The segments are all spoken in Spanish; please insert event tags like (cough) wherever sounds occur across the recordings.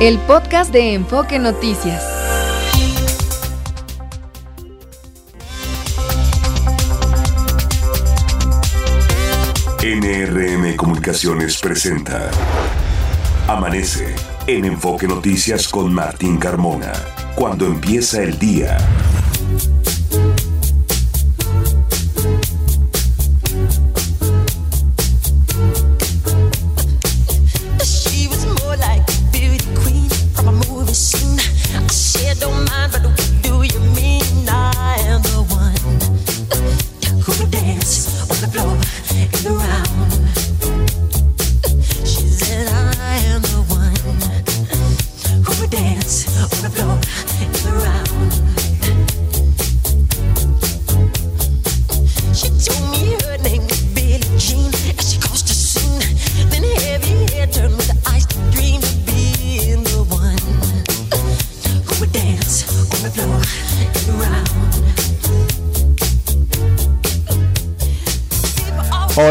el podcast de Enfoque Noticias. NRM Comunicaciones presenta Amanece en Enfoque Noticias con Martín Carmona. Cuando empieza el día.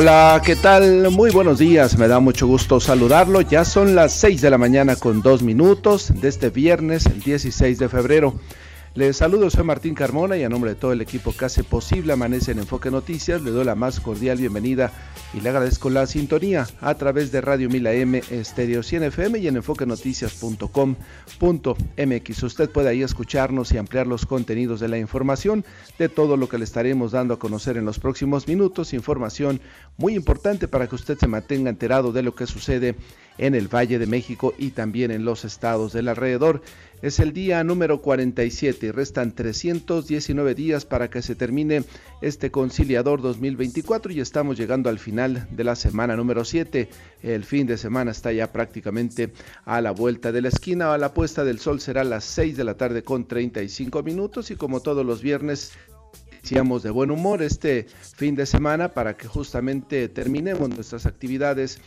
Hola, ¿qué tal? Muy buenos días, me da mucho gusto saludarlo. Ya son las 6 de la mañana con dos minutos de este viernes, el 16 de febrero. Les saludo, soy Martín Carmona y a nombre de todo el equipo que hace posible Amanece en Enfoque Noticias, le doy la más cordial bienvenida y le agradezco la sintonía a través de Radio Mila M, Estéreo 100 FM y en enfoquenoticias.com.mx. Usted puede ahí escucharnos y ampliar los contenidos de la información de todo lo que le estaremos dando a conocer en los próximos minutos. Información muy importante para que usted se mantenga enterado de lo que sucede en el Valle de México y también en los estados del alrededor. Es el día número 47 y restan 319 días para que se termine este conciliador 2024 y estamos llegando al final de la semana número 7. El fin de semana está ya prácticamente a la vuelta de la esquina. A la puesta del sol será a las 6 de la tarde con 35 minutos y como todos los viernes iniciamos de buen humor este fin de semana para que justamente terminemos nuestras actividades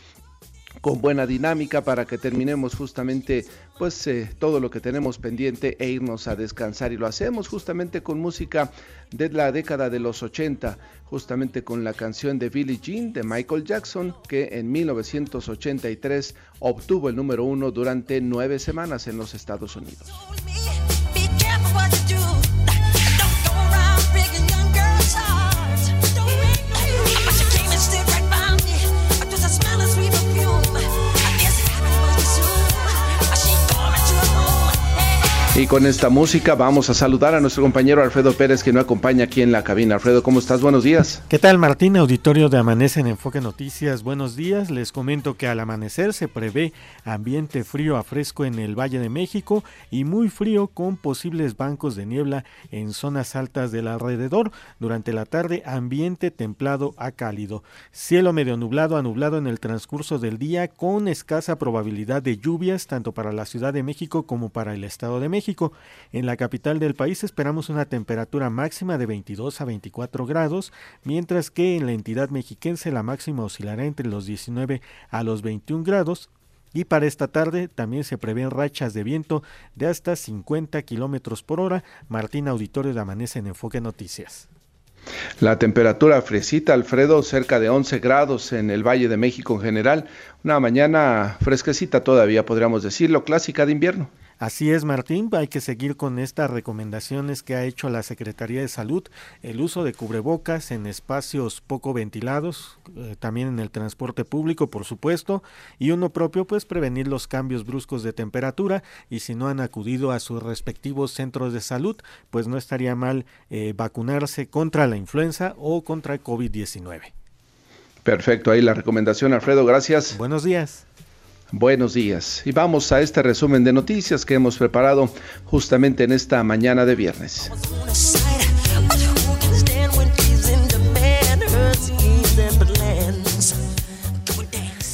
con buena dinámica para que terminemos justamente pues eh, todo lo que tenemos pendiente e irnos a descansar y lo hacemos justamente con música de la década de los 80 justamente con la canción de Billie Jean de Michael Jackson que en 1983 obtuvo el número uno durante nueve semanas en los Estados Unidos. Y con esta música vamos a saludar a nuestro compañero Alfredo Pérez que nos acompaña aquí en la cabina. Alfredo, ¿cómo estás? Buenos días. ¿Qué tal Martín? Auditorio de Amanece en Enfoque Noticias. Buenos días. Les comento que al amanecer se prevé ambiente frío a fresco en el Valle de México y muy frío con posibles bancos de niebla en zonas altas del alrededor. Durante la tarde ambiente templado a cálido. Cielo medio nublado a nublado en el transcurso del día con escasa probabilidad de lluvias tanto para la Ciudad de México como para el Estado de México. En la capital del país esperamos una temperatura máxima de 22 a 24 grados, mientras que en la entidad mexiquense la máxima oscilará entre los 19 a los 21 grados y para esta tarde también se prevén rachas de viento de hasta 50 kilómetros por hora. Martín Auditorio de Amanece en Enfoque Noticias. La temperatura fresita, Alfredo, cerca de 11 grados en el Valle de México en general. Una mañana fresquecita todavía, podríamos decirlo, clásica de invierno. Así es, Martín, hay que seguir con estas recomendaciones que ha hecho la Secretaría de Salud, el uso de cubrebocas en espacios poco ventilados, eh, también en el transporte público, por supuesto, y uno propio, pues prevenir los cambios bruscos de temperatura y si no han acudido a sus respectivos centros de salud, pues no estaría mal eh, vacunarse contra la influenza o contra el COVID-19. Perfecto, ahí la recomendación, Alfredo, gracias. Buenos días. Buenos días y vamos a este resumen de noticias que hemos preparado justamente en esta mañana de viernes.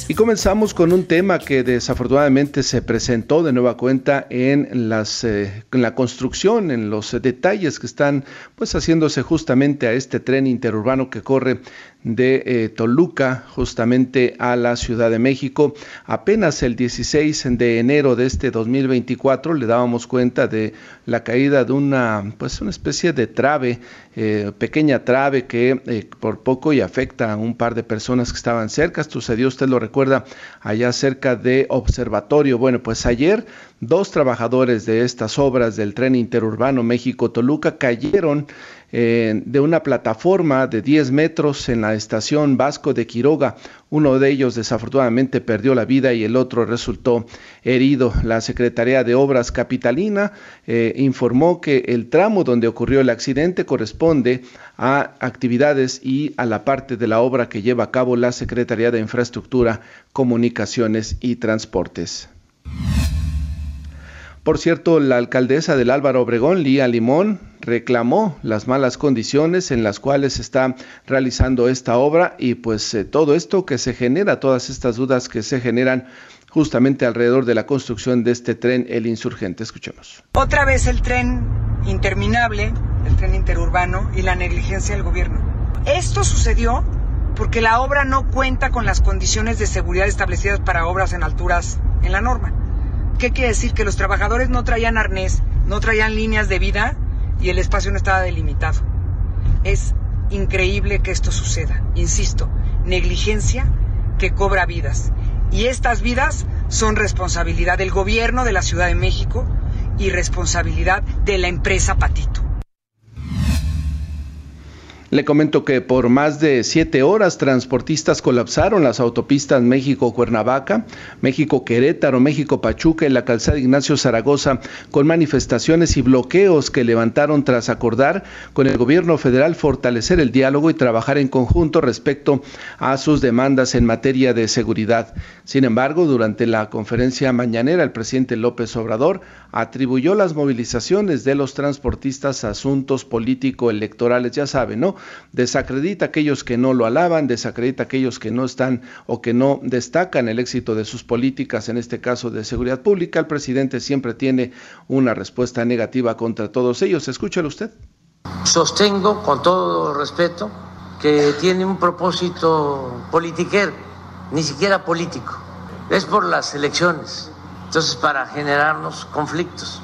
Y comenzamos con un tema que desafortunadamente se presentó de nueva cuenta en, las, eh, en la construcción, en los detalles que están pues haciéndose justamente a este tren interurbano que corre de eh, Toluca justamente a la Ciudad de México. Apenas el 16 de enero de este 2024 le dábamos cuenta de la caída de una pues una especie de trave, eh, pequeña trave que eh, por poco y afecta a un par de personas que estaban cerca. Sucedió, usted lo recuerda, allá cerca de Observatorio. Bueno, pues ayer dos trabajadores de estas obras del tren interurbano México-Toluca cayeron eh, de una plataforma de 10 metros en la estación Vasco de Quiroga. Uno de ellos desafortunadamente perdió la vida y el otro resultó herido. La Secretaría de Obras Capitalina eh, informó que el tramo donde ocurrió el accidente corresponde a actividades y a la parte de la obra que lleva a cabo la Secretaría de Infraestructura, Comunicaciones y Transportes. Por cierto, la alcaldesa del Álvaro Obregón, Lía Limón, reclamó las malas condiciones en las cuales se está realizando esta obra y pues eh, todo esto que se genera, todas estas dudas que se generan justamente alrededor de la construcción de este tren El Insurgente. Escuchemos. Otra vez el tren interminable, el tren interurbano y la negligencia del gobierno. Esto sucedió porque la obra no cuenta con las condiciones de seguridad establecidas para obras en alturas en la norma. ¿Qué quiere decir? Que los trabajadores no traían arnés, no traían líneas de vida y el espacio no estaba delimitado. Es increíble que esto suceda. Insisto, negligencia que cobra vidas. Y estas vidas son responsabilidad del gobierno de la Ciudad de México y responsabilidad de la empresa Patito. Le comento que por más de siete horas transportistas colapsaron las autopistas México-Cuernavaca, México-Querétaro, México-Pachuca y la calzada Ignacio Zaragoza con manifestaciones y bloqueos que levantaron tras acordar con el gobierno federal fortalecer el diálogo y trabajar en conjunto respecto a sus demandas en materia de seguridad. Sin embargo, durante la conferencia mañanera, el presidente López Obrador atribuyó las movilizaciones de los transportistas a asuntos político-electorales, ya saben, ¿no? Desacredita a aquellos que no lo alaban, desacredita a aquellos que no están o que no destacan el éxito de sus políticas, en este caso de seguridad pública. El presidente siempre tiene una respuesta negativa contra todos ellos. Escúchalo usted. Sostengo con todo respeto que tiene un propósito politiquero, ni siquiera político. Es por las elecciones. Entonces, para generarnos conflictos.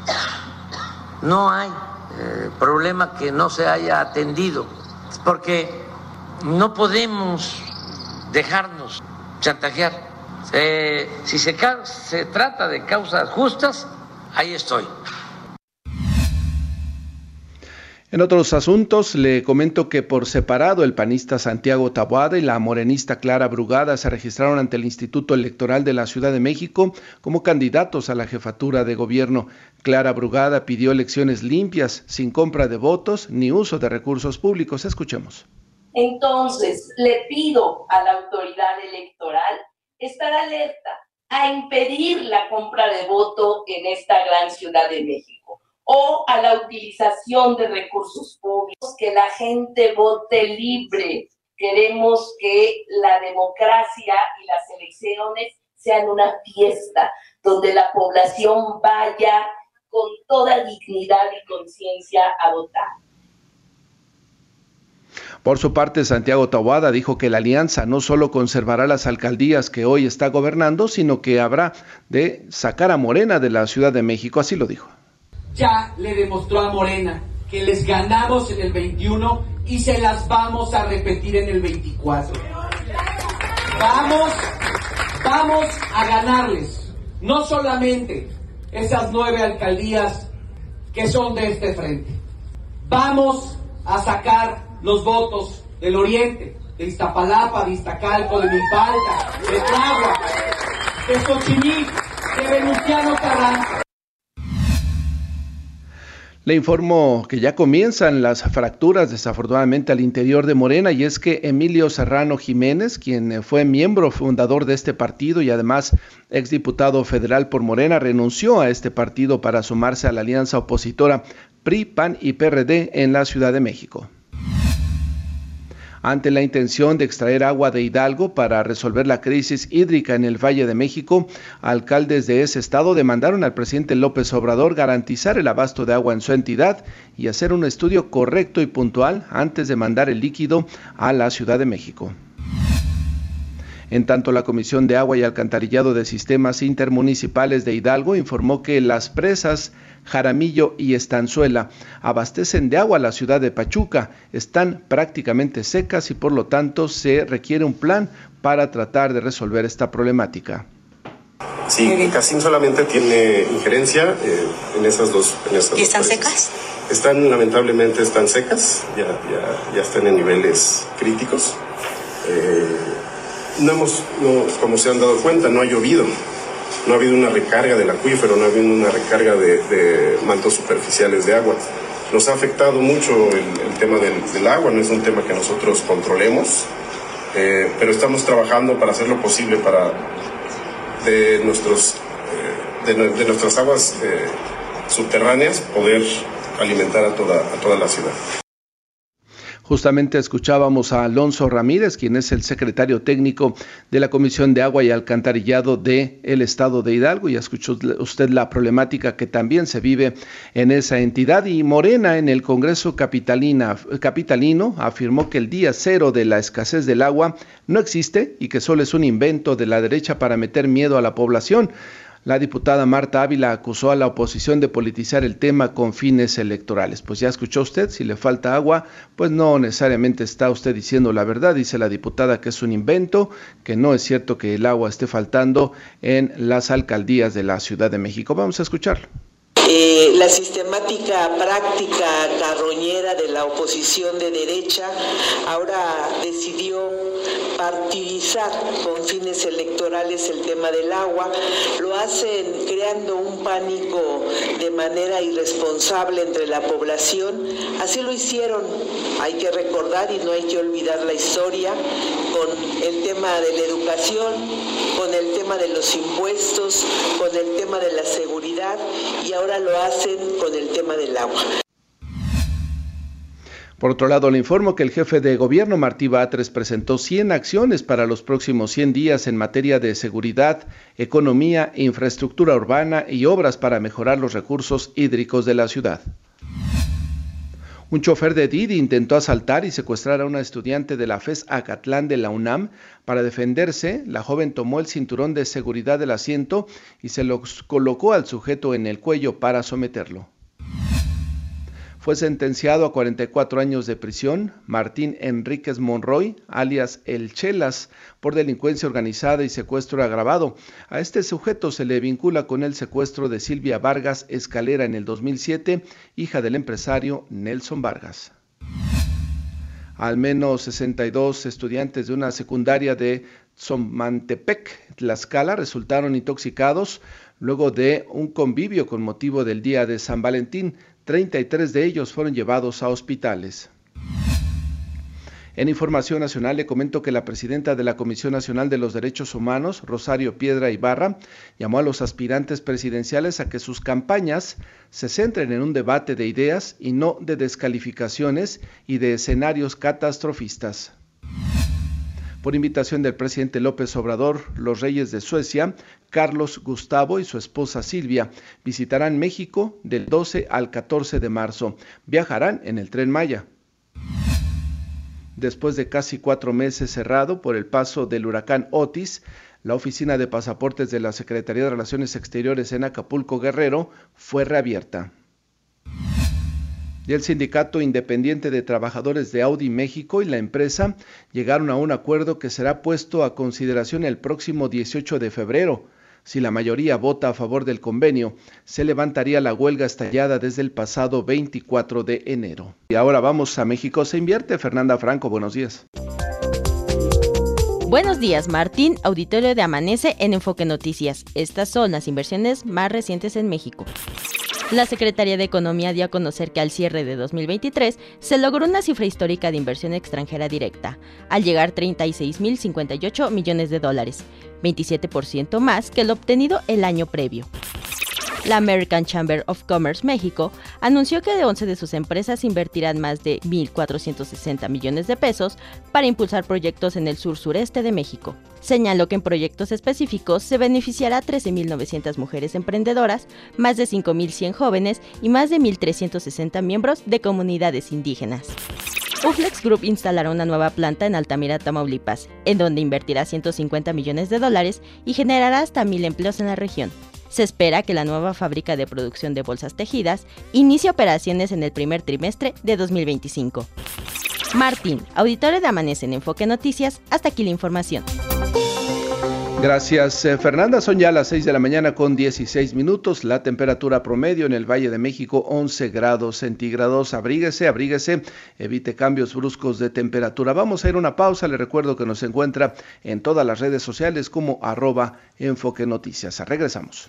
No hay eh, problema que no se haya atendido porque no podemos dejarnos chantajear. Eh, si se, se trata de causas justas, ahí estoy. En otros asuntos, le comento que por separado el panista Santiago Taboada y la morenista Clara Brugada se registraron ante el Instituto Electoral de la Ciudad de México como candidatos a la jefatura de gobierno. Clara Brugada pidió elecciones limpias, sin compra de votos ni uso de recursos públicos. Escuchemos. Entonces, le pido a la autoridad electoral estar alerta a impedir la compra de voto en esta gran Ciudad de México o a la utilización de recursos públicos, que la gente vote libre. Queremos que la democracia y las elecciones sean una fiesta donde la población vaya con toda dignidad y conciencia a votar. Por su parte, Santiago Tawada dijo que la alianza no solo conservará las alcaldías que hoy está gobernando, sino que habrá de sacar a Morena de la Ciudad de México, así lo dijo. Ya le demostró a Morena que les ganamos en el 21 y se las vamos a repetir en el 24. Vamos, vamos a ganarles, no solamente esas nueve alcaldías que son de este frente. Vamos a sacar los votos del oriente, de Iztapalapa, de Iztacalco, de Milpalta, de Tláhuac, de Xochimilco, de Venustiano Carranza. Le informo que ya comienzan las fracturas desafortunadamente al interior de Morena y es que Emilio Serrano Jiménez, quien fue miembro fundador de este partido y además exdiputado federal por Morena, renunció a este partido para sumarse a la alianza opositora PRI, PAN y PRD en la Ciudad de México. Ante la intención de extraer agua de Hidalgo para resolver la crisis hídrica en el Valle de México, alcaldes de ese estado demandaron al presidente López Obrador garantizar el abasto de agua en su entidad y hacer un estudio correcto y puntual antes de mandar el líquido a la Ciudad de México. En tanto, la Comisión de Agua y Alcantarillado de Sistemas Intermunicipales de Hidalgo informó que las presas Jaramillo y Estanzuela abastecen de agua a la ciudad de Pachuca, están prácticamente secas y por lo tanto se requiere un plan para tratar de resolver esta problemática. Sí, Casim solamente tiene injerencia eh, en esas dos. ¿Y están secas? Están, lamentablemente, están secas, ya, ya, ya están en niveles críticos. Eh, no hemos, no, como se han dado cuenta, no ha llovido. No ha habido una recarga del acuífero, no ha habido una recarga de, mantos superficiales de agua. Nos ha afectado mucho el, tema del, agua, no es un tema que nosotros controlemos, eh, pero estamos trabajando para hacer lo posible para de, nuestros, eh, de, nuestras aguas eh, subterráneas poder alimentar a toda, a toda la ciudad. Justamente escuchábamos a Alonso Ramírez, quien es el secretario técnico de la Comisión de Agua y Alcantarillado del el Estado de Hidalgo. Ya escuchó usted la problemática que también se vive en esa entidad. Y Morena en el Congreso Capitalina, Capitalino afirmó que el día cero de la escasez del agua no existe y que solo es un invento de la derecha para meter miedo a la población. La diputada Marta Ávila acusó a la oposición de politizar el tema con fines electorales. Pues ya escuchó usted, si le falta agua, pues no necesariamente está usted diciendo la verdad, dice la diputada que es un invento, que no es cierto que el agua esté faltando en las alcaldías de la Ciudad de México. Vamos a escucharlo. Eh, la sistemática práctica carroñera de la oposición de derecha ahora decidió partidizar con fines electorales el tema del agua, lo hacen creando un pánico de manera irresponsable entre la población, así lo hicieron, hay que recordar y no hay que olvidar la historia con el tema de la educación, con el tema de los impuestos, con el tema de la seguridad y ahora lo hacen con el tema del agua. Por otro lado, le informo que el jefe de gobierno, Martí Batres, presentó 100 acciones para los próximos 100 días en materia de seguridad, economía, infraestructura urbana y obras para mejorar los recursos hídricos de la ciudad. Un chofer de Didi intentó asaltar y secuestrar a una estudiante de la FES Acatlán de la UNAM. Para defenderse, la joven tomó el cinturón de seguridad del asiento y se lo colocó al sujeto en el cuello para someterlo fue sentenciado a 44 años de prisión Martín Enríquez Monroy, alias El Chelas, por delincuencia organizada y secuestro agravado. A este sujeto se le vincula con el secuestro de Silvia Vargas Escalera en el 2007, hija del empresario Nelson Vargas. Al menos 62 estudiantes de una secundaria de Tzomantepec, Tlaxcala, resultaron intoxicados luego de un convivio con motivo del Día de San Valentín. 33 de ellos fueron llevados a hospitales. En Información Nacional le comento que la presidenta de la Comisión Nacional de los Derechos Humanos, Rosario Piedra Ibarra, llamó a los aspirantes presidenciales a que sus campañas se centren en un debate de ideas y no de descalificaciones y de escenarios catastrofistas. Por invitación del presidente López Obrador, los reyes de Suecia, Carlos Gustavo y su esposa Silvia, visitarán México del 12 al 14 de marzo. Viajarán en el tren Maya. Después de casi cuatro meses cerrado por el paso del huracán Otis, la oficina de pasaportes de la Secretaría de Relaciones Exteriores en Acapulco Guerrero fue reabierta y el Sindicato Independiente de Trabajadores de Audi México y la empresa llegaron a un acuerdo que será puesto a consideración el próximo 18 de febrero. Si la mayoría vota a favor del convenio, se levantaría la huelga estallada desde el pasado 24 de enero. Y ahora vamos a México se invierte. Fernanda Franco, buenos días. Buenos días, Martín, auditorio de Amanece en Enfoque Noticias. Estas son las inversiones más recientes en México. La Secretaría de Economía dio a conocer que al cierre de 2023 se logró una cifra histórica de inversión extranjera directa, al llegar a 36.058 millones de dólares, 27% más que el obtenido el año previo. La American Chamber of Commerce México anunció que de 11 de sus empresas invertirán más de 1.460 millones de pesos para impulsar proyectos en el sur-sureste de México. Señaló que en proyectos específicos se beneficiará a 13.900 mujeres emprendedoras, más de 5.100 jóvenes y más de 1.360 miembros de comunidades indígenas. Uflex Group instalará una nueva planta en Altamira, Tamaulipas, en donde invertirá 150 millones de dólares y generará hasta 1.000 empleos en la región. Se espera que la nueva fábrica de producción de bolsas tejidas inicie operaciones en el primer trimestre de 2025. Martín, auditorio de Amanece en Enfoque Noticias, hasta aquí la información. Gracias, eh, Fernanda. Son ya las 6 de la mañana con 16 minutos. La temperatura promedio en el Valle de México 11 grados centígrados. Abríguese, abríguese, evite cambios bruscos de temperatura. Vamos a ir a una pausa. Le recuerdo que nos encuentra en todas las redes sociales como arroba enfoque noticias. Regresamos.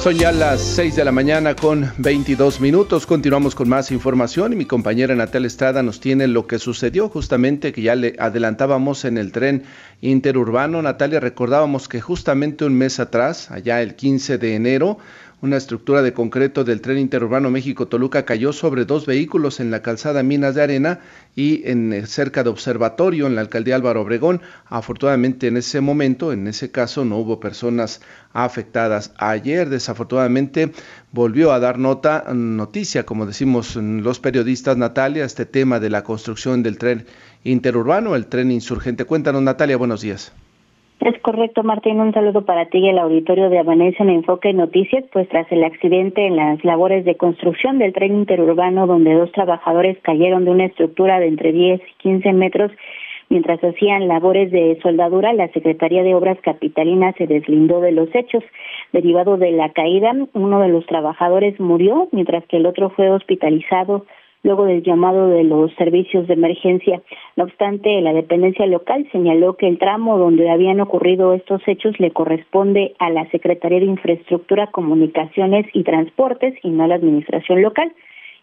Son ya las 6 de la mañana con 22 minutos. Continuamos con más información y mi compañera Natalia Estrada nos tiene lo que sucedió justamente que ya le adelantábamos en el tren interurbano. Natalia, recordábamos que justamente un mes atrás, allá el 15 de enero, una estructura de concreto del tren interurbano México-Toluca cayó sobre dos vehículos en la calzada Minas de Arena y en eh, cerca de Observatorio, en la alcaldía Álvaro Obregón. Afortunadamente en ese momento, en ese caso, no hubo personas afectadas. Ayer, desafortunadamente, volvió a dar nota, noticia, como decimos los periodistas, Natalia, este tema de la construcción del tren interurbano, el tren insurgente. Cuéntanos, Natalia, buenos días. Es correcto, Martín. Un saludo para ti y el auditorio de Amanece en Enfoque Noticias. Pues tras el accidente en las labores de construcción del tren interurbano, donde dos trabajadores cayeron de una estructura de entre 10 y 15 metros mientras hacían labores de soldadura, la Secretaría de Obras Capitalinas se deslindó de los hechos. Derivado de la caída, uno de los trabajadores murió, mientras que el otro fue hospitalizado luego del llamado de los servicios de emergencia. No obstante, la dependencia local señaló que el tramo donde habían ocurrido estos hechos le corresponde a la Secretaría de Infraestructura, Comunicaciones y Transportes y no a la Administración local.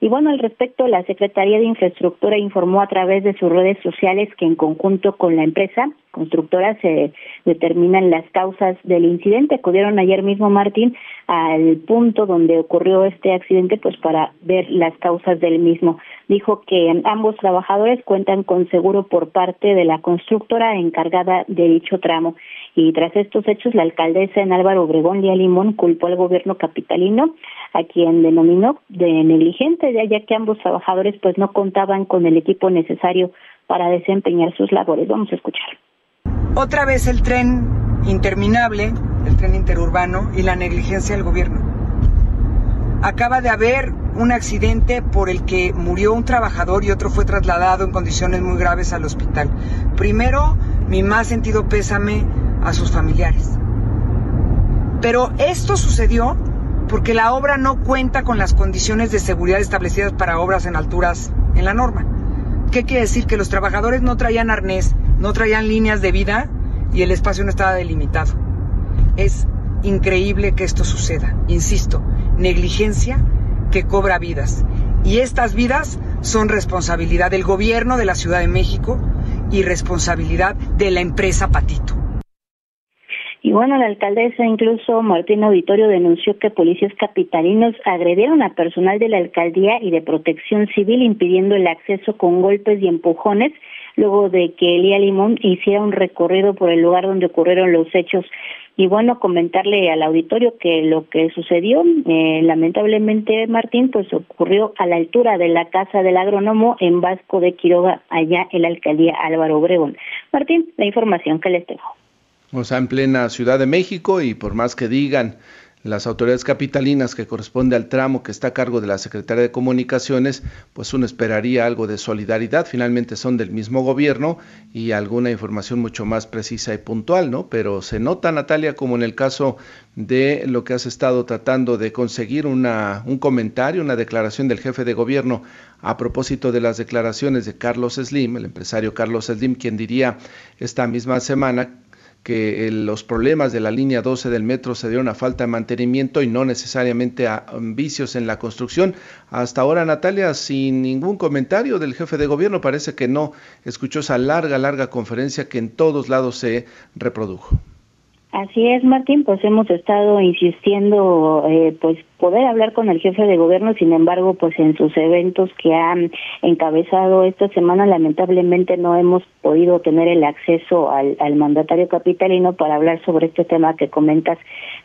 Y bueno, al respecto, la Secretaría de Infraestructura informó a través de sus redes sociales que en conjunto con la empresa constructora se determinan las causas del incidente. Acudieron ayer mismo, Martín, al punto donde ocurrió este accidente, pues para ver las causas del mismo. Dijo que ambos trabajadores cuentan con seguro por parte de la constructora encargada de dicho tramo. Y tras estos hechos, la alcaldesa en Álvaro Obregón, Lía Limón, culpó al gobierno capitalino, a quien denominó de negligente, ya que ambos trabajadores pues no contaban con el equipo necesario para desempeñar sus labores. Vamos a escuchar. Otra vez el tren interminable, el tren interurbano y la negligencia del gobierno. Acaba de haber un accidente por el que murió un trabajador y otro fue trasladado en condiciones muy graves al hospital. Primero, mi más sentido pésame a sus familiares. Pero esto sucedió porque la obra no cuenta con las condiciones de seguridad establecidas para obras en alturas en la norma. ¿Qué quiere decir? Que los trabajadores no traían arnés, no traían líneas de vida y el espacio no estaba delimitado. Es increíble que esto suceda. Insisto, negligencia que cobra vidas. Y estas vidas son responsabilidad del gobierno de la Ciudad de México y responsabilidad de la empresa Patito. Y bueno, la alcaldesa, incluso Martín Auditorio, denunció que policías capitalinos agredieron a personal de la alcaldía y de protección civil impidiendo el acceso con golpes y empujones luego de que Elía Limón hiciera un recorrido por el lugar donde ocurrieron los hechos. Y bueno, comentarle al auditorio que lo que sucedió, eh, lamentablemente, Martín, pues ocurrió a la altura de la casa del agrónomo en Vasco de Quiroga, allá en la alcaldía Álvaro Obregón. Martín, la información que les dejo o sea, en plena Ciudad de México y por más que digan las autoridades capitalinas que corresponde al tramo que está a cargo de la Secretaría de Comunicaciones, pues uno esperaría algo de solidaridad, finalmente son del mismo gobierno y alguna información mucho más precisa y puntual, ¿no? Pero se nota, Natalia, como en el caso de lo que has estado tratando de conseguir una, un comentario, una declaración del jefe de gobierno a propósito de las declaraciones de Carlos Slim, el empresario Carlos Slim, quien diría esta misma semana que los problemas de la línea 12 del metro se dieron a falta de mantenimiento y no necesariamente a um, vicios en la construcción. Hasta ahora, Natalia, sin ningún comentario del jefe de gobierno, parece que no escuchó esa larga, larga conferencia que en todos lados se reprodujo. Así es, Martín, pues hemos estado insistiendo, eh, pues poder hablar con el jefe de gobierno, sin embargo, pues en sus eventos que han encabezado esta semana, lamentablemente no hemos podido tener el acceso al, al mandatario capitalino para hablar sobre este tema que comentas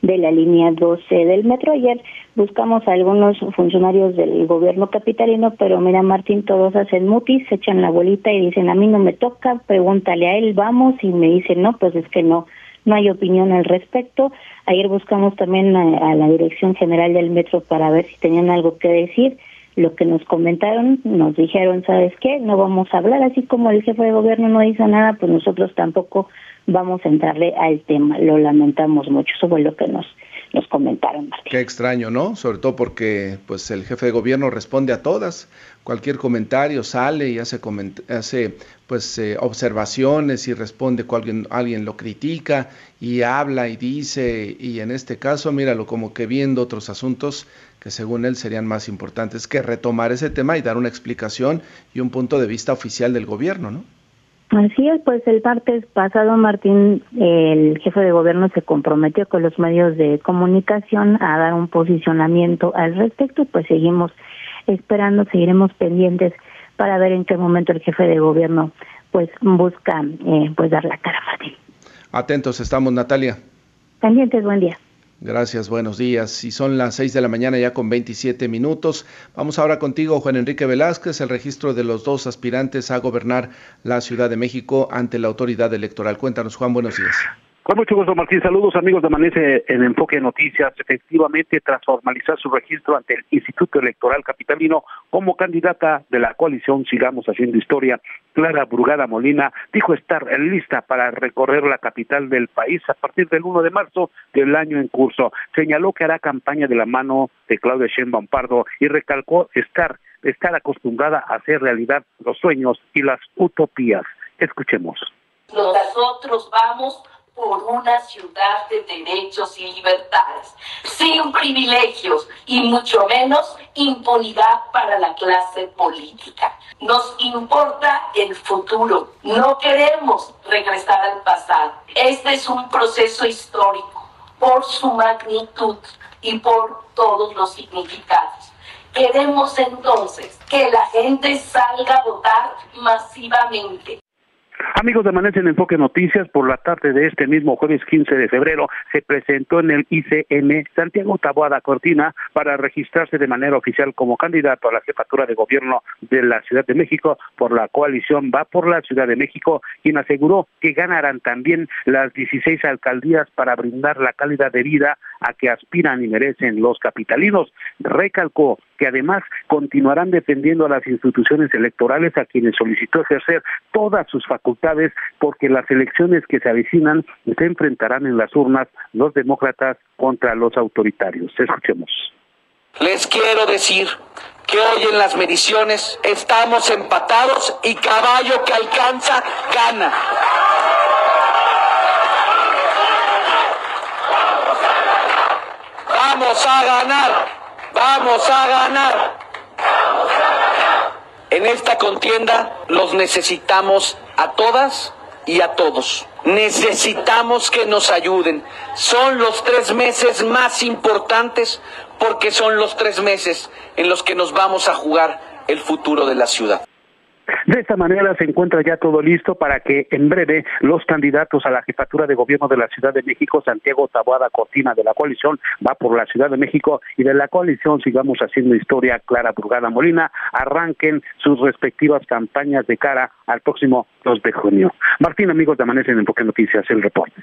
de la línea 12 del metro. Ayer buscamos a algunos funcionarios del gobierno capitalino, pero mira, Martín, todos hacen mutis, se echan la bolita y dicen, a mí no me toca, pregúntale a él, vamos, y me dicen, no, pues es que no no hay opinión al respecto. Ayer buscamos también a, la Dirección General del Metro para ver si tenían algo que decir. Lo que nos comentaron, nos dijeron, ¿sabes qué? No vamos a hablar, así como el jefe de gobierno no dice nada, pues nosotros tampoco vamos a entrarle al tema. Lo lamentamos mucho, eso fue lo que nos nos comentaron. Qué extraño, ¿no? Sobre todo porque pues el jefe de gobierno responde a todas. Cualquier comentario sale y hace, hace pues eh, observaciones y responde cuando alguien, alguien lo critica y habla y dice y en este caso míralo como que viendo otros asuntos que según él serían más importantes que retomar ese tema y dar una explicación y un punto de vista oficial del gobierno, ¿no? Así es, pues el martes pasado Martín, el jefe de gobierno se comprometió con los medios de comunicación a dar un posicionamiento al respecto, pues seguimos esperando, seguiremos pendientes para ver en qué momento el jefe de gobierno pues busca eh, pues dar la cara, Martín. Atentos estamos, Natalia. Pendientes, buen día. Gracias, buenos días. Y son las 6 de la mañana ya con 27 minutos. Vamos ahora contigo, Juan Enrique Velázquez, el registro de los dos aspirantes a gobernar la Ciudad de México ante la autoridad electoral. Cuéntanos, Juan, buenos días. Con mucho gusto, Martín. Saludos, amigos de Amanece en Enfoque Noticias. Efectivamente, tras formalizar su registro ante el Instituto Electoral Capitalino como candidata de la coalición Sigamos Haciendo Historia, Clara Brugada Molina dijo estar lista para recorrer la capital del país a partir del 1 de marzo del año en curso. Señaló que hará campaña de la mano de Claudia Sheinbaum Pardo y recalcó estar, estar acostumbrada a hacer realidad los sueños y las utopías. Escuchemos. Nosotros vamos por una ciudad de derechos y libertades, sin privilegios y mucho menos impunidad para la clase política. Nos importa el futuro, no queremos regresar al pasado. Este es un proceso histórico por su magnitud y por todos los significados. Queremos entonces que la gente salga a votar masivamente Amigos de Amanece en Enfoque Noticias, por la tarde de este mismo jueves 15 de febrero se presentó en el ICM Santiago Taboada Cortina para registrarse de manera oficial como candidato a la jefatura de gobierno de la Ciudad de México por la coalición Va por la Ciudad de México, quien aseguró que ganarán también las 16 alcaldías para brindar la calidad de vida a que aspiran y merecen los capitalinos. Recalcó que además continuarán defendiendo a las instituciones electorales a quienes solicitó ejercer todas sus facultades porque las elecciones que se avecinan se enfrentarán en las urnas los demócratas contra los autoritarios. Escuchemos. Les quiero decir que hoy en las mediciones estamos empatados y caballo que alcanza gana. Vamos a ganar. Vamos a ganar. En esta contienda los necesitamos a todas y a todos. Necesitamos que nos ayuden. Son los tres meses más importantes porque son los tres meses en los que nos vamos a jugar el futuro de la ciudad. De esta manera se encuentra ya todo listo para que en breve los candidatos a la jefatura de gobierno de la Ciudad de México, Santiago Taboada Cortina de la coalición, va por la Ciudad de México y de la coalición sigamos haciendo historia, Clara Brugada Molina, arranquen sus respectivas campañas de cara al próximo 2 de junio. Martín, amigos de Amanece en Enfoque Noticias, el reporte.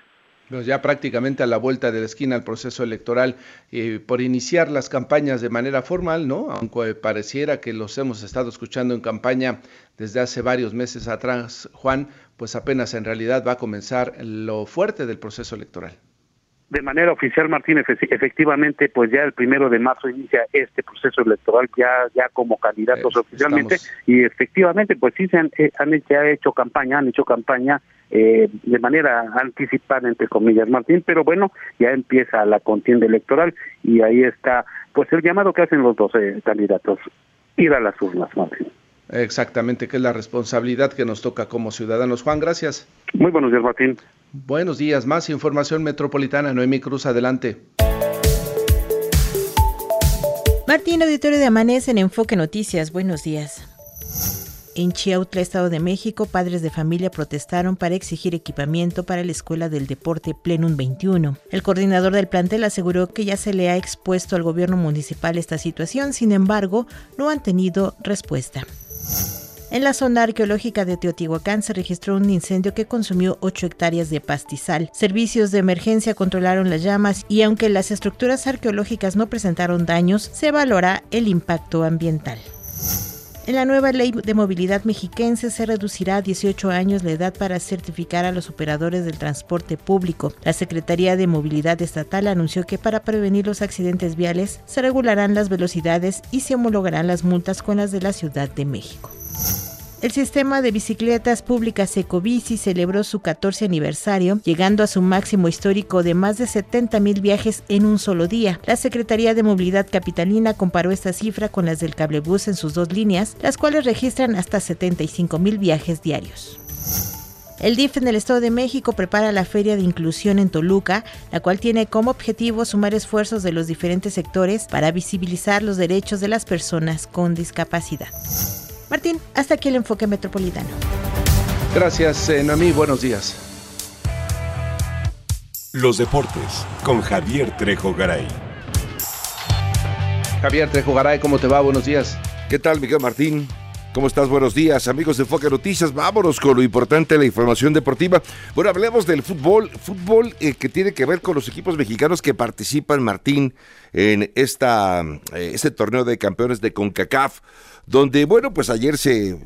Pues ya prácticamente a la vuelta de la esquina al proceso electoral eh, por iniciar las campañas de manera formal, ¿no? Aunque pareciera que los hemos estado escuchando en campaña desde hace varios meses atrás, Juan, pues apenas en realidad va a comenzar lo fuerte del proceso electoral. De manera oficial, Martín, efectivamente, pues ya el primero de marzo inicia este proceso electoral ya ya como candidatos eh, oficialmente y efectivamente, pues sí se han, eh, han, hecho campaña, han hecho campaña eh, de manera anticipada, entre comillas, Martín, pero bueno, ya empieza la contienda electoral y ahí está, pues el llamado que hacen los dos candidatos, ir a las urnas, Martín. Exactamente, que es la responsabilidad que nos toca como ciudadanos. Juan, gracias. Muy buenos días, Martín. Buenos días, más información metropolitana. Noemi Cruz, adelante. Martín, auditorio de Amanece en Enfoque Noticias. Buenos días. En Chiautla, Estado de México, padres de familia protestaron para exigir equipamiento para la Escuela del Deporte Plenum 21. El coordinador del plantel aseguró que ya se le ha expuesto al gobierno municipal esta situación, sin embargo, no han tenido respuesta. En la zona arqueológica de Teotihuacán se registró un incendio que consumió 8 hectáreas de pastizal. Servicios de emergencia controlaron las llamas y aunque las estructuras arqueológicas no presentaron daños, se valora el impacto ambiental. En la nueva ley de movilidad mexiquense se reducirá a 18 años la edad para certificar a los operadores del transporte público. La Secretaría de Movilidad Estatal anunció que para prevenir los accidentes viales se regularán las velocidades y se homologarán las multas con las de la Ciudad de México. El sistema de bicicletas públicas Ecobici celebró su 14 aniversario, llegando a su máximo histórico de más de 70 mil viajes en un solo día. La Secretaría de Movilidad Capitalina comparó esta cifra con las del cablebús en sus dos líneas, las cuales registran hasta 75 mil viajes diarios. El DIF en el Estado de México prepara la Feria de Inclusión en Toluca, la cual tiene como objetivo sumar esfuerzos de los diferentes sectores para visibilizar los derechos de las personas con discapacidad. Martín, hasta aquí el enfoque metropolitano. Gracias, eh, Noemí. Buenos días. Los deportes con Javier Trejo Garay. Javier Trejo Garay, ¿cómo te va? Buenos días. ¿Qué tal, Miguel Martín? ¿Cómo estás? Buenos días, amigos de Enfoque Noticias. Vámonos con lo importante de la información deportiva. Bueno, hablemos del fútbol, fútbol eh, que tiene que ver con los equipos mexicanos que participan, Martín, en esta, eh, este torneo de campeones de CONCACAF donde, bueno, pues ayer se eh,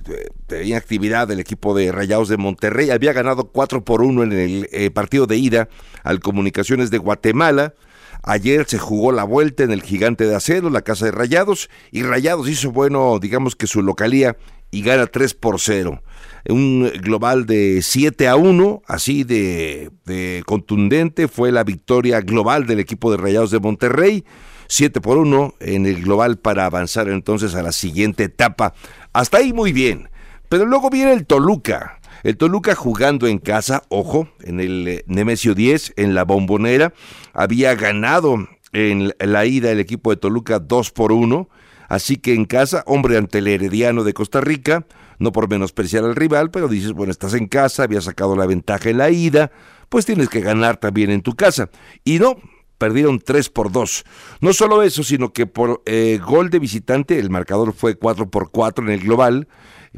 tenía actividad el equipo de Rayados de Monterrey, había ganado 4 por 1 en el eh, partido de ida al Comunicaciones de Guatemala. Ayer se jugó la vuelta en el Gigante de Acero, la casa de Rayados, y Rayados hizo bueno, digamos que su localía y gana 3 por 0. Un global de 7 a 1, así de, de contundente, fue la victoria global del equipo de Rayados de Monterrey. 7 por 1 en el global para avanzar entonces a la siguiente etapa. Hasta ahí muy bien. Pero luego viene el Toluca. El Toluca jugando en casa, ojo, en el eh, Nemesio 10, en la bombonera, había ganado en la ida el equipo de Toluca 2 por 1. Así que en casa, hombre ante el Herediano de Costa Rica, no por menospreciar al rival, pero dices, bueno, estás en casa, había sacado la ventaja en la ida, pues tienes que ganar también en tu casa. Y no, perdieron 3 por 2. No solo eso, sino que por eh, gol de visitante, el marcador fue 4 por 4 en el global,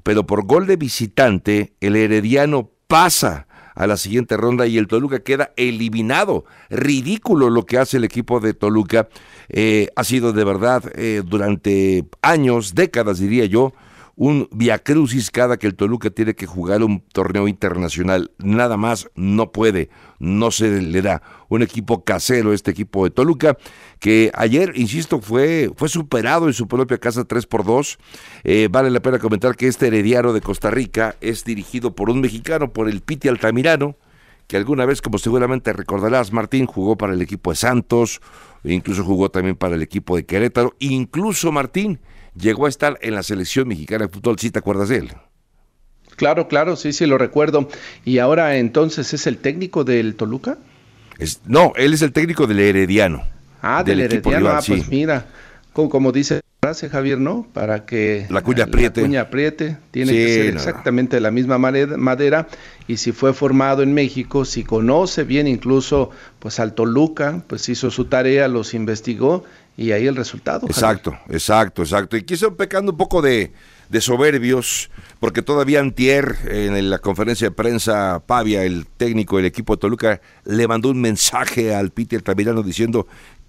pero por gol de visitante, el Herediano pasa a la siguiente ronda y el Toluca queda eliminado. Ridículo lo que hace el equipo de Toluca. Eh, ha sido de verdad eh, durante años, décadas diría yo, un viacrucis cada que el Toluca tiene que jugar un torneo internacional. Nada más no puede, no se le da. Un equipo casero, este equipo de Toluca, que ayer, insisto, fue, fue superado en su propia casa 3 por 2. Eh, vale la pena comentar que este herediano de Costa Rica es dirigido por un mexicano, por el Piti Altamirano, que alguna vez, como seguramente recordarás, Martín, jugó para el equipo de Santos, incluso jugó también para el equipo de Querétaro, incluso Martín llegó a estar en la selección mexicana de fútbol, ¿sí te acuerdas de él? Claro, claro, sí, sí, lo recuerdo. ¿Y ahora entonces es el técnico del Toluca? Es, no, él es el técnico del Herediano. Ah, del, Herediano, ah, pues mira, como, como dice frase Javier, ¿no? Para que la cuña apriete. La cuña apriete, tiene que ser exactamente de la misma madera y si fue formado en México, si conoce bien incluso pues al Toluca, pues hizo su tarea, los investigó y ahí el resultado. Exacto, exacto, exacto. Y quiso pecando un poco de, de soberbios, porque todavía antier en la conferencia de prensa Pavia, el técnico del equipo de Toluca, le mandó un mensaje al Peter Tamirano diciendo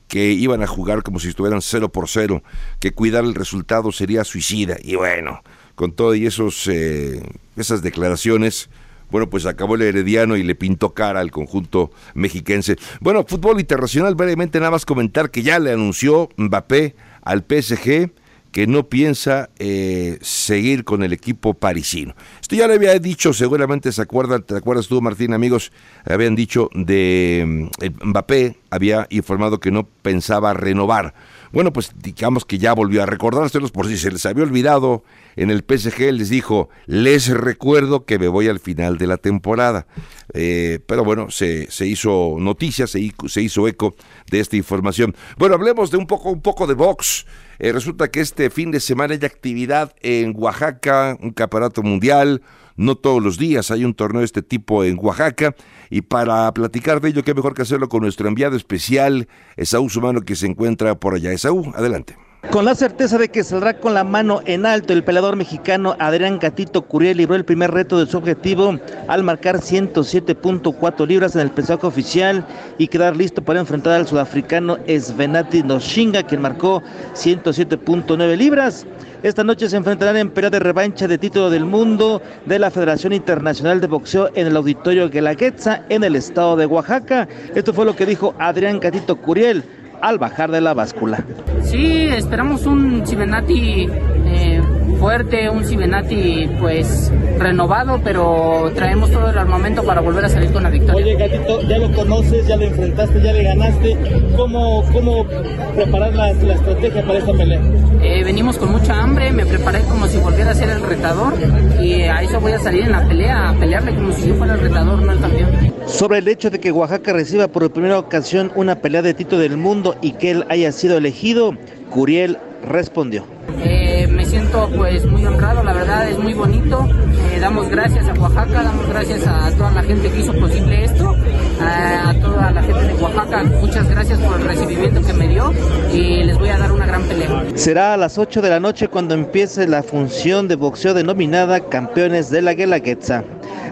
que iban a jugar como si estuvieran cero por cero, que cuidar el resultado sería suicida. Y bueno, con todo y esos, eh, esas declaraciones, bueno, pues acabó el Herediano y le pintó cara al conjunto mexiquense. Bueno, fútbol internacional, brevemente nada más comentar que ya le anunció Mbappé al PSG que no piensa eh, seguir con el equipo parisino. Esto ya le había dicho, seguramente se acuerdan, te acuerdas tú Martín, amigos, habían dicho de mm, Mbappé, había informado que no pensaba renovar. Bueno, pues digamos que ya volvió a recordárselos por si se les había olvidado en el PSG, les dijo, les recuerdo que me voy al final de la temporada. Eh, pero bueno, se, se hizo noticia, se, hizo eco de esta información. Bueno, hablemos de un poco, un poco de box. Eh, resulta que este fin de semana hay actividad en Oaxaca, un campeonato mundial. No todos los días hay un torneo de este tipo en Oaxaca. Y para platicar de ello, qué mejor que hacerlo con nuestro enviado especial, Esaú Sumano, que se encuentra por allá. Esaú, adelante. Con la certeza de que saldrá con la mano en alto, el peleador mexicano Adrián Gatito Curiel libró el primer reto de su objetivo al marcar 107.4 libras en el pesaje oficial y quedar listo para enfrentar al sudafricano Svenati Noshinga, quien marcó 107.9 libras. Esta noche se enfrentarán en pelea de revancha de título del mundo de la Federación Internacional de Boxeo en el Auditorio Guelaguetza en el estado de Oaxaca. Esto fue lo que dijo Adrián Gatito Curiel al bajar de la báscula. Sí, esperamos un Cibenati eh, fuerte, un Cibenati pues renovado, pero traemos todo el armamento para volver a salir con la victoria. Oye, Gatito, ya lo conoces, ya lo enfrentaste, ya le ganaste. ¿Cómo, cómo preparar la, la estrategia para esta pelea? Eh, venimos con mucha hambre, me preparé como si volviera a ser el retador y a eso voy a salir en la pelea, a pelearle como si yo fuera el retador, no el campeón. Sobre el hecho de que Oaxaca reciba por primera ocasión una pelea de título del mundo y que él haya sido elegido, Curiel respondió. Eh, me siento pues muy honrado, la verdad es muy bonito. Eh, damos gracias a Oaxaca, damos gracias a toda la gente que hizo posible esto, a toda la gente de Oaxaca, muchas gracias por el recibimiento que me dio y les voy a dar una gran pelea. Será a las 8 de la noche cuando empiece la función de boxeo denominada Campeones de la Guelaguetza.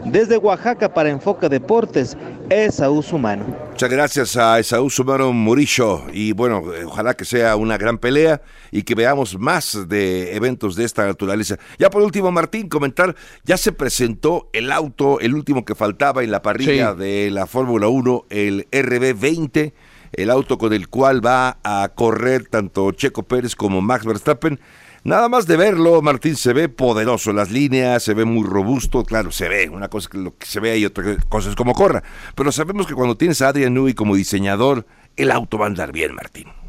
Desde Oaxaca para Enfoca Deportes, Esaú Sumano. Muchas gracias a Esaú Sumano Murillo y bueno, ojalá que sea una gran pelea y que veamos más de eventos de esta naturaleza. Ya por último, Martín, comentar, ya se presentó el auto, el último que faltaba en la parrilla de la Fórmula 1, el RB20 el auto con el cual va a correr tanto Checo Pérez como Max Verstappen. Nada más de verlo, Martín, se ve poderoso, las líneas, se ve muy robusto, claro, se ve, una cosa que lo que se ve y otra cosa es como corra, pero sabemos que cuando tienes a Adrian Newey como diseñador, el auto va a andar bien, Martín.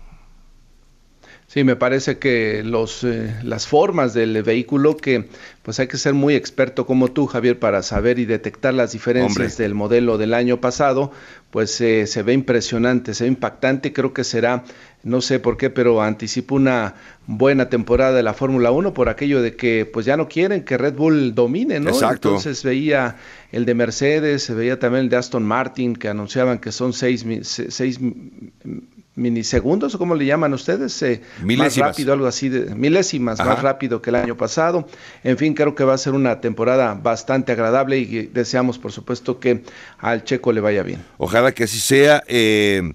Sí, me parece que los, eh, las formas del vehículo que pues hay que ser muy experto como tú, Javier, para saber y detectar las diferencias del modelo del año pasado, pues eh, se ve impresionante, se ve impactante, creo que será, no sé por qué, pero anticipo una buena temporada de la Fórmula 1 por aquello de que pues ya no quieren que Red Bull domine, ¿no? Exacto. Entonces veía el de Mercedes, se veía también el de Aston Martin, que anunciaban que son seis, seis minisegundos, o cómo le llaman ustedes, eh, más rápido, algo así, de milésimas más rápido que el año pasado. En fin, creo que va a ser una temporada bastante agradable y deseamos, por supuesto, que al Checo le vaya bien. Ojalá que así sea. Eh,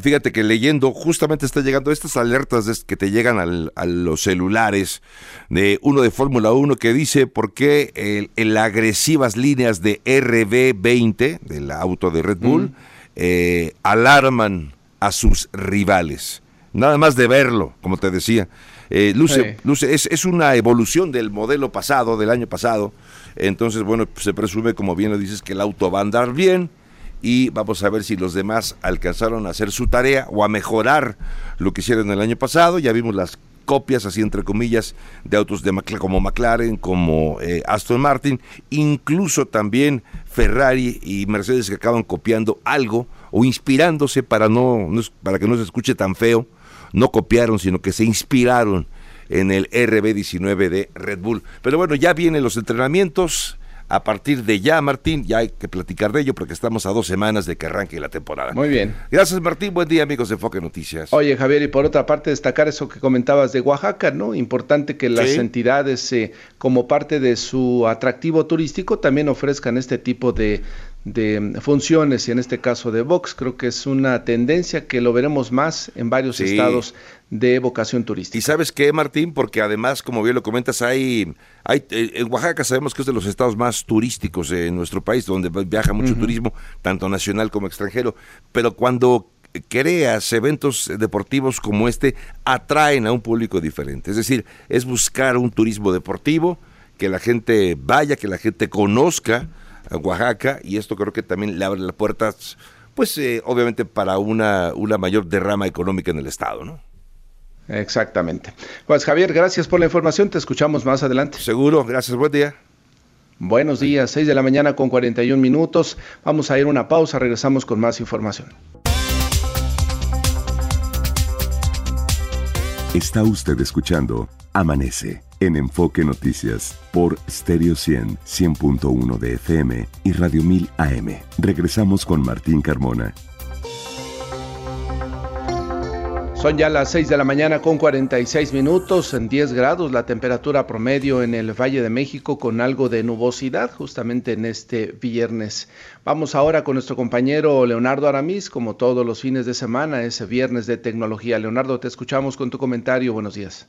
fíjate que leyendo, justamente está llegando estas alertas que te llegan a los celulares de uno de Fórmula 1 que dice por qué el, agresivas líneas de RB20 del auto de Red Bull eh, alarman a sus rivales. Nada más de verlo, como te decía. Eh, luce, luce es, es, una evolución del modelo pasado, del año pasado. Entonces, bueno, se presume, como bien lo dices, que el auto va a andar bien y vamos a ver si los demás alcanzaron a hacer su tarea o a mejorar lo que hicieron el año pasado. Ya vimos las copias, así entre comillas, de autos de como McLaren, como eh, Aston Martin, incluso también Ferrari y Mercedes que acaban copiando algo o inspirándose para, no, para que no se escuche tan feo, no copiaron, sino que se inspiraron en el RB19 de Red Bull. Pero bueno, ya vienen los entrenamientos, a partir de ya, Martín. Ya hay que platicar de ello porque estamos a dos semanas de que arranque la temporada. Muy bien. Gracias, Martín. Buen día, amigos de Enfoque Noticias. Oye, Javier, y por otra parte, destacar eso que comentabas de Oaxaca, ¿no? Importante que las Sí. entidades, eh, como parte de su atractivo turístico, también ofrezcan este tipo de, de funciones, y en este caso de Vox. Creo que es una tendencia que lo veremos más en varios Sí. estados de vocación turística. ¿Y sabes qué, Martín? Porque además, como bien lo comentas, hay, hay eh, en Oaxaca sabemos que es de los estados más turísticos de nuestro país, donde viaja mucho turismo, tanto nacional como extranjero. Pero cuando creas eventos deportivos como este, atraen a un público diferente. Es decir, es buscar un turismo deportivo, que la gente vaya, que la gente conozca a Oaxaca, y esto creo que también le abre las puertas, pues eh, obviamente para una, una mayor derrama económica en el estado, ¿no? Exactamente. Pues Javier, gracias por la información. Te escuchamos más adelante. Seguro, gracias. Buen día. Buenos días, 6 de la mañana con 41 minutos. Vamos a ir a una pausa, regresamos con más información. Está usted escuchando Amanece en Enfoque Noticias por Stereo 100, 100.1 de FM y Radio 1000 AM. Regresamos con Martín Carmona. Son ya las 6 de la mañana con 46 minutos, en 10 grados la temperatura promedio en el Valle de México con algo de nubosidad justamente en este viernes. Vamos ahora con nuestro compañero Leonardo Aramis, como todos los fines de semana, ese viernes de tecnología. Leonardo, te escuchamos con tu comentario. Buenos días.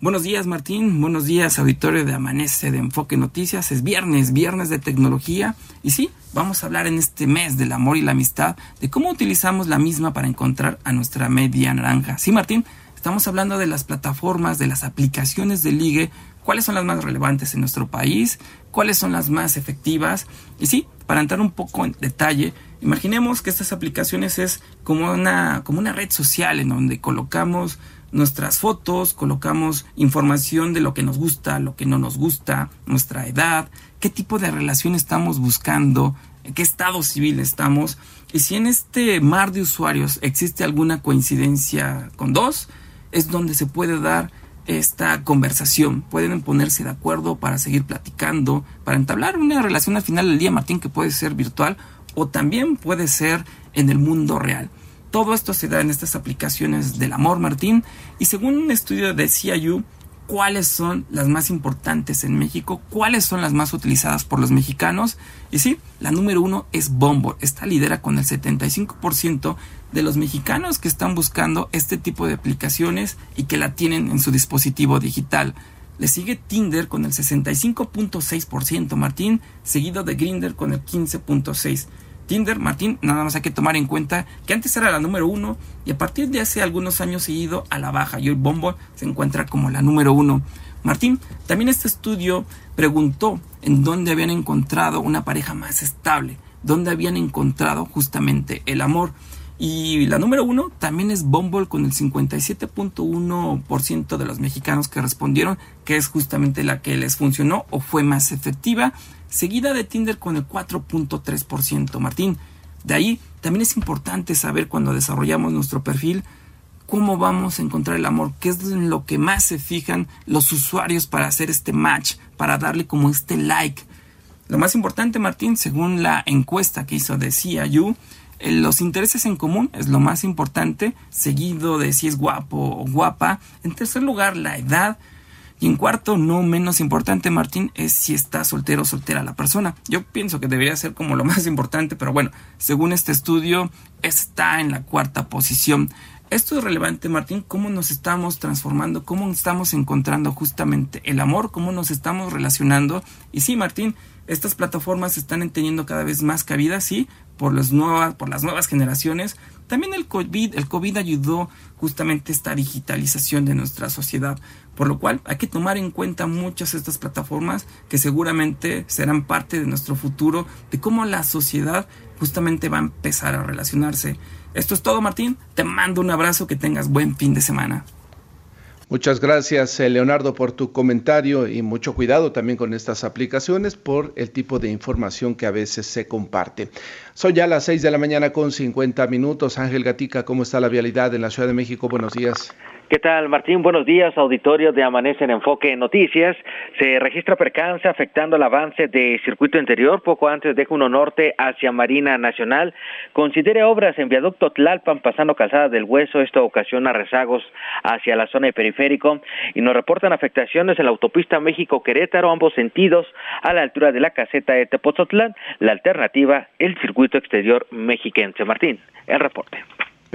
Buenos días Martín, buenos días auditorio de Amanece de Enfoque Noticias. Es viernes, viernes de tecnología. Y sí, vamos a hablar en este mes del amor y la amistad de cómo utilizamos la misma para encontrar a nuestra media naranja. Sí Martín, estamos hablando de las plataformas, de las aplicaciones de ligue, cuáles son las más relevantes en nuestro país, cuáles son las más efectivas y sí, para entrar un poco en detalle, imaginemos que estas aplicaciones es como una, como una red social en donde colocamos nuestras fotos, colocamos información de lo que nos gusta, lo que no nos gusta, nuestra edad, qué tipo de relación estamos buscando, qué estado civil estamos y si en este mar de usuarios existe alguna coincidencia con dos, es donde se puede dar esta conversación. Pueden ponerse de acuerdo para seguir platicando, para entablar una relación al final del día, Martín, que puede ser virtual o también puede ser en el mundo real. Todo esto se da en estas aplicaciones del amor, Martín, y según un estudio de CIU, cuáles son las más importantes en México, cuáles son las más utilizadas por los mexicanos. Y sí, la número uno es Bombo. Esta lidera con el 75% de los mexicanos que están buscando este tipo de aplicaciones y que la tienen en su dispositivo digital. Le sigue Tinder con el 65.6%, Martín, seguido de Grinder con el 15.6%. Tinder, Martín, nada más hay que tomar en cuenta que antes era la número uno y a partir de hace algunos años ha ido a la baja y hoy Bombo se encuentra como la número uno. Martín, también este estudio preguntó en dónde habían encontrado una pareja más estable, dónde habían encontrado justamente el amor. Y la número uno también es Bumble con el 57.1% de los mexicanos que respondieron que es justamente la que les funcionó o fue más efectiva, seguida de Tinder con el 4.3%. Martín, de ahí también es importante saber cuando desarrollamos nuestro perfil cómo vamos a encontrar el amor, qué es lo que más se fijan los usuarios para hacer este match, para darle como este like. Lo más importante, Martín, según la encuesta que hizo de CIU, eh, los intereses en común es lo más importante, seguido de si es guapo o guapa. En tercer lugar, la edad. Y en cuarto, no menos importante, Martín, es si está soltero o soltera la persona. Yo pienso que debería ser como lo (laughs) más importante, pero bueno, según este estudio, está en la cuarta posición. Esto es relevante, Martín, cómo nos estamos transformando, cómo estamos encontrando justamente el amor, cómo nos estamos relacionando. Y sí, Martín, estas plataformas están teniendo cada vez más cabida, sí, por, las nuevas, por las nuevas generaciones. También el COVID, el COVID ayudó justamente esta digitalización de nuestra sociedad, por lo cual hay que tomar en cuenta muchas de estas plataformas que seguramente serán parte de nuestro futuro, de cómo la sociedad justamente va a empezar a relacionarse. Esto es todo, Martín. Te mando un abrazo, que tengas buen fin de semana. Muchas gracias, eh, Leonardo, por tu comentario y mucho cuidado también con estas aplicaciones por el tipo de información que a veces se comparte. Son ya las 6 de la mañana con 50 minutos. Ángel Gatica, ¿cómo está la vialidad en la Ciudad de México? Buenos días. ¿Qué tal, Martín? Buenos días, auditorio de Amanece en Enfoque Noticias. Se registra percance afectando el avance de circuito interior poco antes de Juno Norte hacia Marina Nacional. Considere obras en viaducto Tlalpan pasando Calzada del Hueso. Esto ocasiona rezagos hacia la zona de periférico y nos reportan afectaciones en la autopista México-Querétaro, ambos sentidos, a la altura de la caseta de Tepozotlán. La alternativa, el circuito exterior mexiquense. Martín, el reporte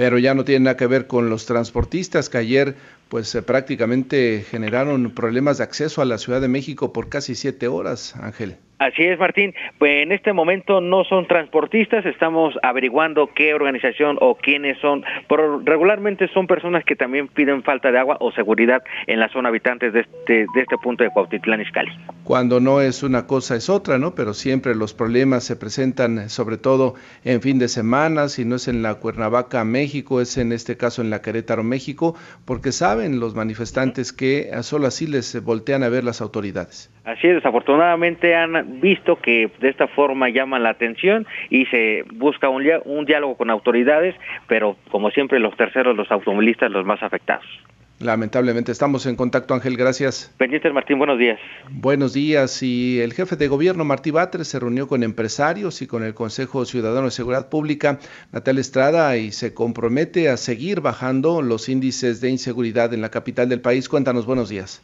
pero ya no tiene nada que ver con los transportistas que ayer pues eh, prácticamente generaron problemas de acceso a la Ciudad de México por casi siete horas, Ángel. Así es, Martín. Pues en este momento no son transportistas, estamos averiguando qué organización o quiénes son, pero regularmente son personas que también piden falta de agua o seguridad en la zona habitantes de este, de este punto de Cuautitlán Izcalli. Cuando no es una cosa es otra, ¿no? Pero siempre los problemas se presentan sobre todo en fin de semana, si no es en la Cuernavaca, México, es en este caso en la Querétaro, México, porque saben los manifestantes que solo así les voltean a ver las autoridades. Así es, desafortunadamente han visto que de esta forma llaman la atención y se busca un, un diálogo con autoridades, pero como siempre los terceros, los automovilistas, los más afectados. Lamentablemente estamos en contacto, Ángel, gracias. Pendientes, Martín, buenos días. Buenos días. Y el jefe de gobierno, Martí Batres, se reunió con empresarios y con el Consejo Ciudadano de Seguridad Pública, Natal Estrada, y se compromete a seguir bajando los índices de inseguridad en la capital del país. Cuéntanos, buenos días.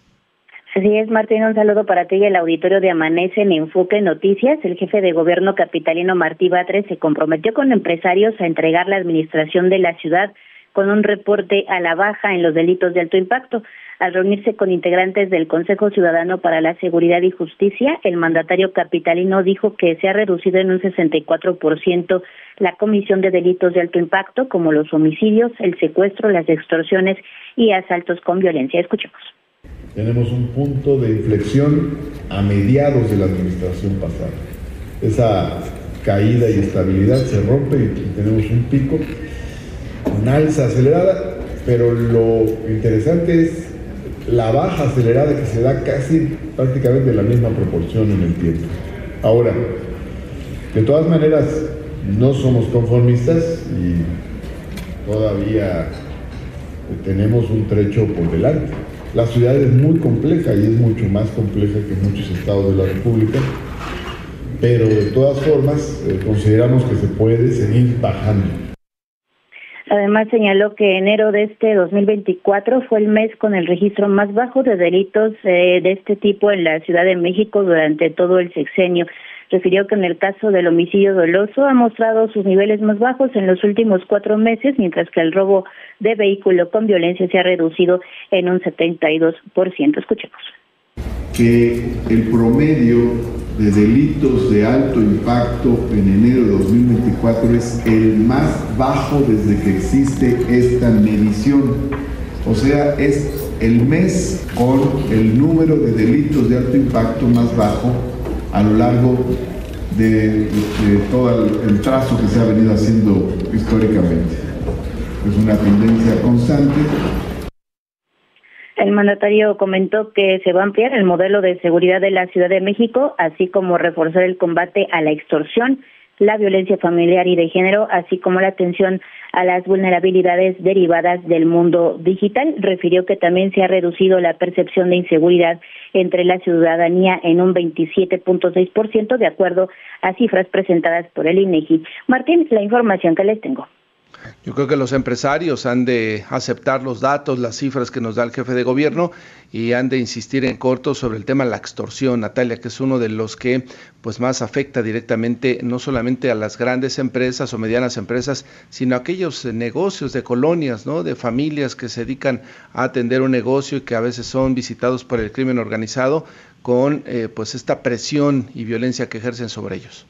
Así es, Martín, un saludo para ti y el auditorio de Amanece en Enfoque Noticias. El jefe de gobierno capitalino Martí Batres se comprometió con empresarios a entregar la administración de la ciudad con un reporte a la baja en los delitos de alto impacto. Al reunirse con integrantes del Consejo Ciudadano para la Seguridad y Justicia, el mandatario capitalino dijo que se ha reducido en un 64% la comisión de delitos de alto impacto, como los homicidios, el secuestro, las extorsiones y asaltos con violencia. Escuchemos. Tenemos un punto de inflexión a mediados de la administración pasada. Esa caída y estabilidad se rompe y tenemos un pico, alza acelerada, pero lo interesante es la baja acelerada que se da casi prácticamente en la misma proporción en el tiempo. Ahora, de todas maneras, no somos conformistas y todavía tenemos un trecho por delante. La ciudad es muy compleja y es mucho más compleja que muchos estados de la República, pero de todas formas eh, consideramos que se puede seguir bajando. Además señaló que enero de este 2024 fue el mes con el registro más bajo de delitos eh, de este tipo en la Ciudad de México durante todo el sexenio refirió que en el caso del homicidio doloso ha mostrado sus niveles más bajos en los últimos cuatro meses, mientras que el robo de vehículo con violencia se ha reducido en un 72%. Escuchemos. Que el promedio de delitos de alto impacto en enero de 2024 es el más bajo desde que existe esta medición. O sea, es el mes con el número de delitos de alto impacto más bajo a lo largo de, todo el, trazo que se ha venido haciendo históricamente. Es una tendencia constante. El mandatario comentó que se va a ampliar el modelo de seguridad de la Ciudad de México, así como reforzar el combate a la extorsión, la violencia familiar y de género, así como la atención a las vulnerabilidades derivadas del mundo digital. Refirió que también se ha reducido la percepción de inseguridad entre la ciudadanía en un 27.6% de acuerdo a cifras presentadas por el INEGI. Martín, la información que les tengo. Yo creo que los empresarios han de aceptar los datos, las cifras que nos da el jefe de gobierno y han de insistir en corto sobre el tema de la extorsión, Natalia, que es uno de los que pues más afecta directamente no solamente a las grandes empresas o medianas empresas, sino a aquellos negocios de colonias, ¿no? de familias que se dedican a atender un negocio y que a veces son visitados por el crimen organizado con eh, pues esta presión y violencia que ejercen sobre ellos.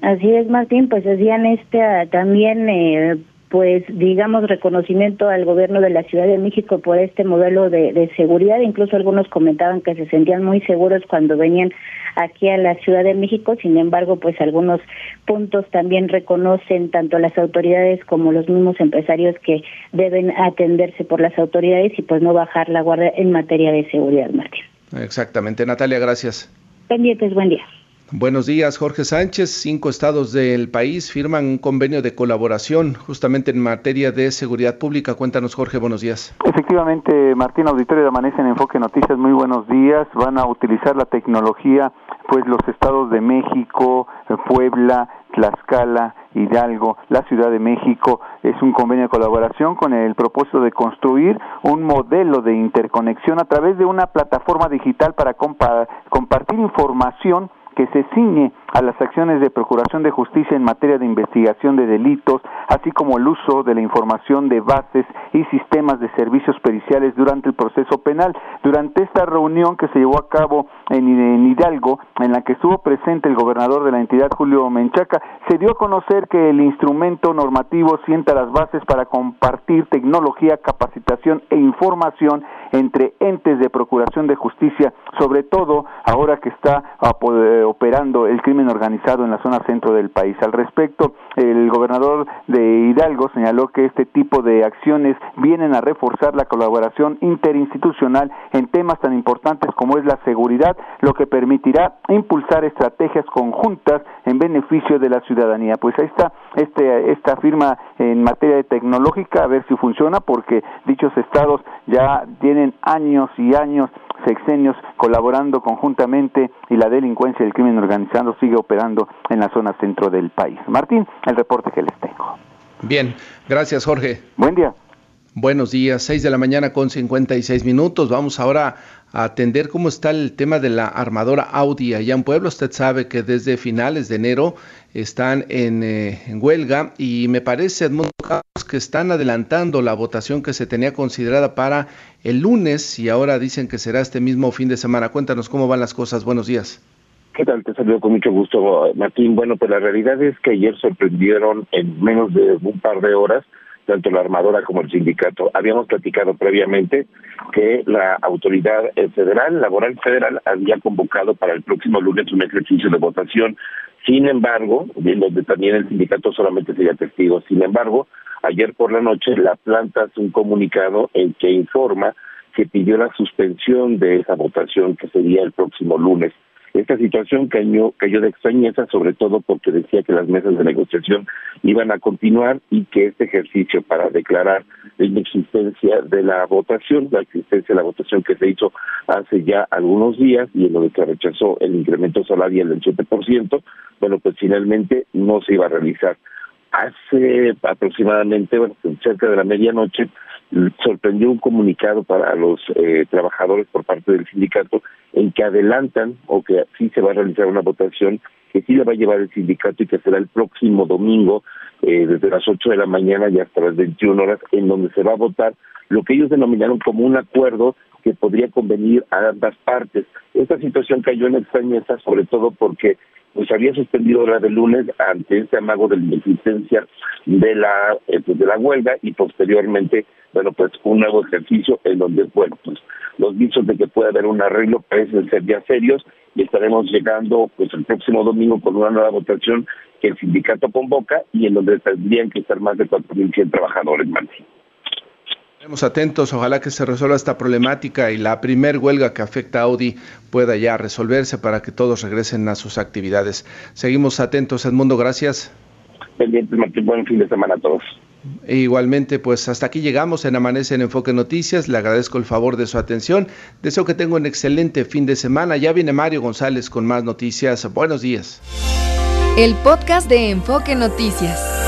Así es, Martín, pues hacían este también eh, pues digamos reconocimiento al gobierno de la Ciudad de México por este modelo de, seguridad. Incluso algunos comentaban que se sentían muy seguros cuando venían aquí a la Ciudad de México. Sin embargo pues algunos puntos también reconocen tanto las autoridades como los mismos empresarios que deben atenderse por las autoridades y pues no bajar la guardia en materia de seguridad Martín. Exactamente. Natalia gracias. Pendientes buen día Buenos días, Jorge Sánchez. Cinco estados del país firman un convenio de colaboración justamente en materia de seguridad pública. Cuéntanos, Jorge, buenos días. Efectivamente, Martín Auditorio de Amanece en Enfoque Noticias, muy buenos días. Van a utilizar la tecnología, pues los estados de México, Puebla, Tlaxcala, Hidalgo, la Ciudad de México. Es un convenio de colaboración con el propósito de construir un modelo de interconexión a través de una plataforma digital para compartir información que se ciñe a las acciones de procuración de justicia en materia de investigación de delitos, así como el uso de la información de bases y sistemas de servicios periciales durante el proceso penal. Durante esta reunión que se llevó a cabo en, Hidalgo, en la que estuvo presente el gobernador de la entidad, Julio Menchaca, se dio a conocer que el instrumento normativo sienta las bases para compartir tecnología, capacitación e información entre entes de procuración de justicia, sobre todo ahora que está operando el crimen organizado en la zona centro del país. Al respecto, el gobernador de Hidalgo señaló que este tipo de acciones vienen a reforzar la colaboración interinstitucional en temas tan importantes como es la seguridad, lo que permitirá impulsar estrategias conjuntas en beneficio de la ciudadanía. Pues ahí está este, esta firma en materia tecnológica, a ver si funciona, porque dichos estados ya tienen años y años sexenios colaborando conjuntamente y la delincuencia y el crimen organizado sigue operando en la zona centro del país. Martín, el reporte que les tengo. Bien, gracias Jorge. Buen día. Buenos días, 6 de la mañana con 56 minutos. Vamos ahora atender cómo está el tema de la armadora Audi allá en Puebla. Usted sabe que desde finales de enero están en, eh, huelga y me parece, Edmundo que están adelantando la votación que se tenía considerada para el lunes y ahora dicen que será este mismo fin de semana. Cuéntanos cómo van las cosas. Buenos días. ¿Qué tal? Te saludo con mucho gusto, Martín. Bueno, pues la realidad es que ayer sorprendieron en menos de un par de horas tanto la armadora como el sindicato. Habíamos platicado previamente que la autoridad eh, federal, laboral federal, había convocado para el próximo lunes un ejercicio de votación. Sin embargo, donde también el sindicato solamente sería testigo. Sin embargo, ayer por la noche la planta hace un comunicado en que informa que pidió la suspensión de esa votación que sería el próximo lunes. Esta situación cayó, cayó de extrañeza, sobre todo porque decía que las mesas de negociación iban a continuar y que este ejercicio para declarar la inexistencia de la votación, la existencia de la votación que se hizo hace ya algunos días y en lo que rechazó el incremento salarial del 7%, bueno, pues finalmente no se iba a realizar. Hace aproximadamente, bueno, cerca de la medianoche, sorprendió un comunicado para los eh, trabajadores por parte del sindicato en que adelantan o que sí se va a realizar una votación que sí la va a llevar el sindicato y que será el próximo domingo eh, desde las 8 de la mañana y hasta las 21 horas en donde se va a votar lo que ellos denominaron como un acuerdo que podría convenir a ambas partes. Esta situación cayó en extrañeza sobre todo porque pues había suspendido la de lunes ante este amago de la inexistencia de la eh, pues, de la huelga y posteriormente bueno pues un nuevo ejercicio en donde bueno pues los visos de que puede haber un arreglo parecen ser ya serios y estaremos llegando pues el próximo domingo con una nueva votación que el sindicato convoca y en donde tendrían que estar más de 4.100 trabajadores más. Estaremos atentos, ojalá que se resuelva esta problemática y la primer huelga que afecta a Audi pueda ya resolverse para que todos regresen a sus actividades. Seguimos atentos, Edmundo, gracias. Pendientes, Martín, buen fin de semana a todos. E igualmente, pues hasta aquí llegamos en Amanece en Enfoque Noticias. Le agradezco el favor de su atención. Deseo que tenga un excelente fin de semana. Ya viene Mario González con más noticias. Buenos días. El podcast de Enfoque Noticias.